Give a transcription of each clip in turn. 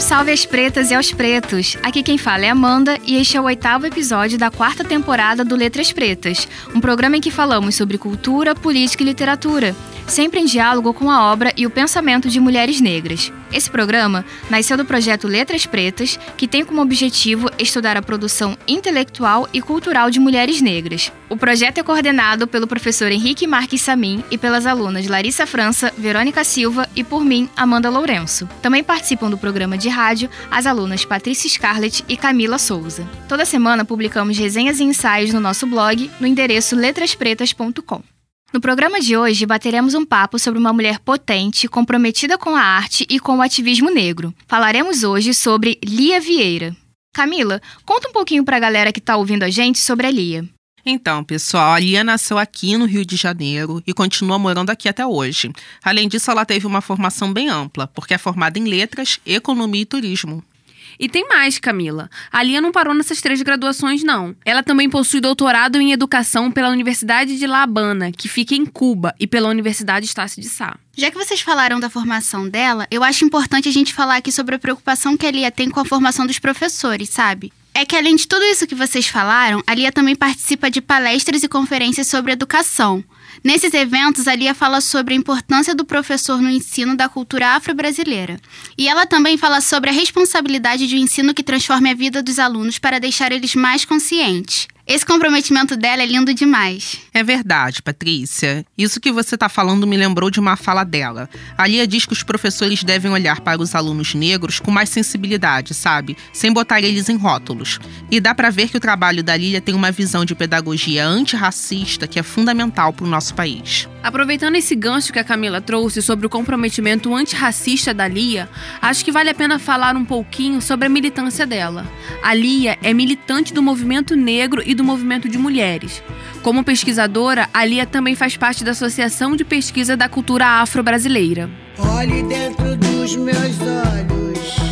Um salve às pretas e aos pretos! Aqui quem fala é Amanda e este é o oitavo episódio da quarta temporada do Letras Pretas, um programa em que falamos sobre cultura, política e literatura, sempre em diálogo com a obra e o pensamento de mulheres negras. Esse programa nasceu do projeto Letras Pretas, que tem como objetivo estudar a produção intelectual e cultural de mulheres negras. O projeto é coordenado pelo professor Henrique Marques Samin e pelas alunas Larissa França, Verônica Silva e por mim, Amanda Lourenço. Também participam do programa de rádio as alunas Patrícia Scarlett e Camila Souza. Toda semana publicamos resenhas e ensaios no nosso blog no endereço letraspretas.com. No programa de hoje, bateremos um papo sobre uma mulher potente, comprometida com a arte e com o ativismo negro. Falaremos hoje sobre Lia Vieira. Camila, conta um pouquinho para a galera que está ouvindo a gente sobre a Lia. Então, pessoal, a Lia nasceu aqui no Rio de Janeiro e continua morando aqui até hoje. Além disso, ela teve uma formação bem ampla, porque é formada em letras, economia e turismo. E tem mais, Camila. A Lia não parou nessas três graduações, não. Ela também possui doutorado em educação pela Universidade de La Habana, que fica em Cuba, e pela Universidade Estácio de Sá. Já que vocês falaram da formação dela, eu acho importante a gente falar aqui sobre a preocupação que a Lia tem com a formação dos professores, sabe? É que além de tudo isso que vocês falaram, a Lia também participa de palestras e conferências sobre educação. Nesses eventos, a Lia fala sobre a importância do professor no ensino da cultura afro-brasileira. E ela também fala sobre a responsabilidade de um ensino que transforme a vida dos alunos para deixar eles mais conscientes. Esse comprometimento dela é lindo demais. É verdade, Patrícia. Isso que você está falando me lembrou de uma fala dela. A Lia diz que os professores devem olhar para os alunos negros com mais sensibilidade, sabe? Sem botar eles em rótulos. E dá para ver que o trabalho da Lia tem uma visão de pedagogia antirracista que é fundamental para o nosso país. Aproveitando esse gancho que a Camila trouxe sobre o comprometimento antirracista da Lia, acho que vale a pena falar um pouquinho sobre a militância dela. A Lia é militante do movimento negro e do movimento de mulheres. Como pesquisadora, a Lia também faz parte da Associação de Pesquisa da Cultura Afro-Brasileira. Olhe dentro dos meus olhos,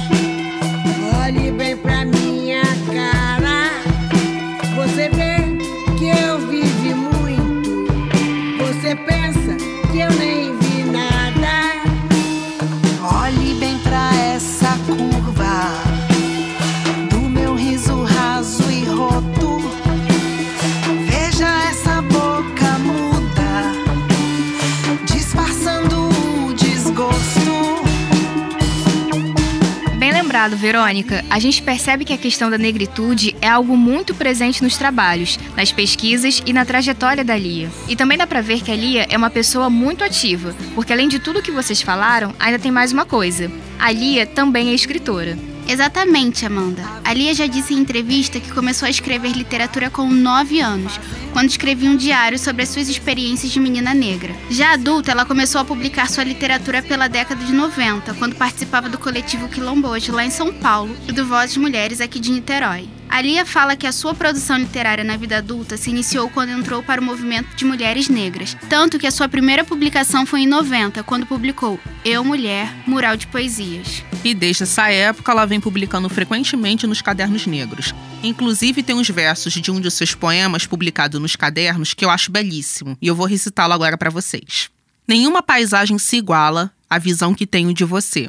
lembrado, Verônica. A gente percebe que a questão da negritude é algo muito presente nos trabalhos, nas pesquisas e na trajetória da Lia. E também dá pra ver que a Lia é uma pessoa muito ativa, porque além de tudo que vocês falaram, ainda tem mais uma coisa. A Lia também é escritora. Exatamente, Amanda. A Lia já disse em entrevista que começou a escrever literatura com 9 anos, quando escrevia um diário sobre as suas experiências de menina negra. Já adulta, ela começou a publicar sua literatura pela década de 90, quando participava do coletivo Quilombojo lá em São Paulo e do Vozes Mulheres aqui de Niterói. A Lia fala que a sua produção literária na vida adulta se iniciou quando entrou para o movimento de mulheres negras, tanto que a sua primeira publicação foi em 90, quando publicou Eu Mulher, Mural de Poesias. E desde essa época ela vem publicando frequentemente nos cadernos negros. Inclusive tem uns versos de um de seus poemas publicado nos cadernos que eu acho belíssimo, e eu vou recitá-lo agora para vocês. Nenhuma paisagem se iguala à visão que tenho de você.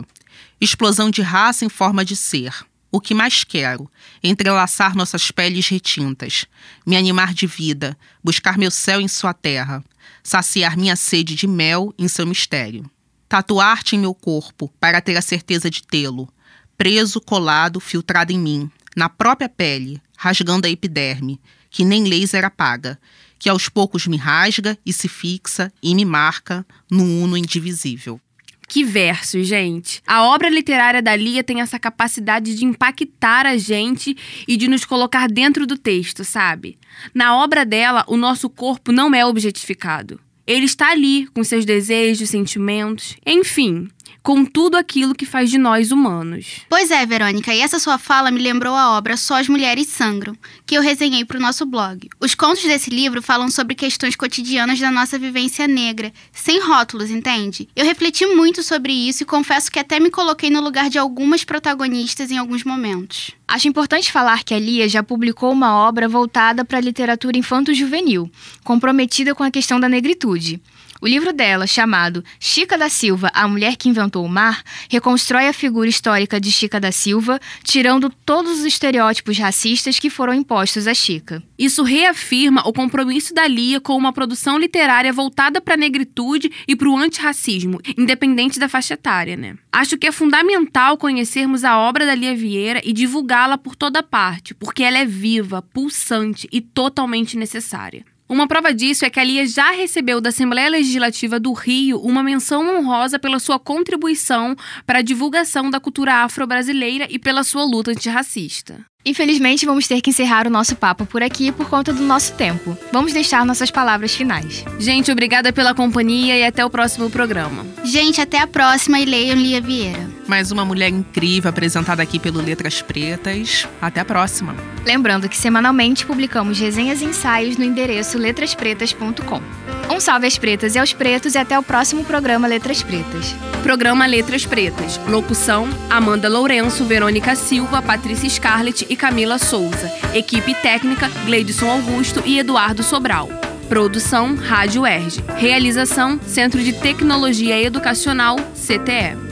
Explosão de raça em forma de ser. O que mais quero? Entrelaçar nossas peles retintas, me animar de vida, buscar meu céu em sua terra, saciar minha sede de mel em seu mistério. Tatuar-te em meu corpo para ter a certeza de tê-lo, preso, colado, filtrado em mim, na própria pele, rasgando a epiderme, que nem laser apaga, que aos poucos me rasga e se fixa e me marca no uno indivisível. Que versos, gente! A obra literária da Lia tem essa capacidade de impactar a gente e de nos colocar dentro do texto, sabe? Na obra dela, o nosso corpo não é objetificado. Ele está ali, com seus desejos, sentimentos, enfim, com tudo aquilo que faz de nós humanos. Pois é, Verônica, e essa sua fala me lembrou a obra Só as Mulheres Sangram, que eu resenhei para o nosso blog. Os contos desse livro falam sobre questões cotidianas da nossa vivência negra, sem rótulos, entende? Eu refleti muito sobre isso e confesso que até me coloquei no lugar de algumas protagonistas em alguns momentos. Acho importante falar que a Lia já publicou uma obra voltada para a literatura infanto-juvenil, comprometida com a questão da negritude. O livro dela, chamado Chica da Silva, A Mulher que Inventou o Mar, reconstrói a figura histórica de Chica da Silva, tirando todos os estereótipos racistas que foram impostos a Chica. Isso reafirma o compromisso da Lia com uma produção literária voltada para a negritude e para o antirracismo, independente da faixa etária, né? Acho que é fundamental conhecermos a obra da Lia Vieira e divulgá-la por toda parte, porque ela é viva, pulsante e totalmente necessária. Uma prova disso é que a Lia já recebeu da Assembleia Legislativa do Rio uma menção honrosa pela sua contribuição para a divulgação da cultura afro-brasileira e pela sua luta antirracista. Infelizmente, vamos ter que encerrar o nosso papo por aqui por conta do nosso tempo. Vamos deixar nossas palavras finais. Gente, obrigada pela companhia e até o próximo programa. Gente, até a próxima e leiam Lia Vieira. Mais uma mulher incrível apresentada aqui pelo Letras Pretas. Até a próxima. Lembrando que semanalmente publicamos resenhas e ensaios no endereço letraspretas.com. Um salve às pretas e aos pretos e até o próximo programa Letras Pretas. Programa Letras Pretas. Locução: Amanda Lourenço, Verônica Silva, Patrícia Scarlett e Camila Souza. Equipe técnica: Gleidson Augusto e Eduardo Sobral. Produção: Rádio Erge. Realização: Centro de Tecnologia Educacional, CTE.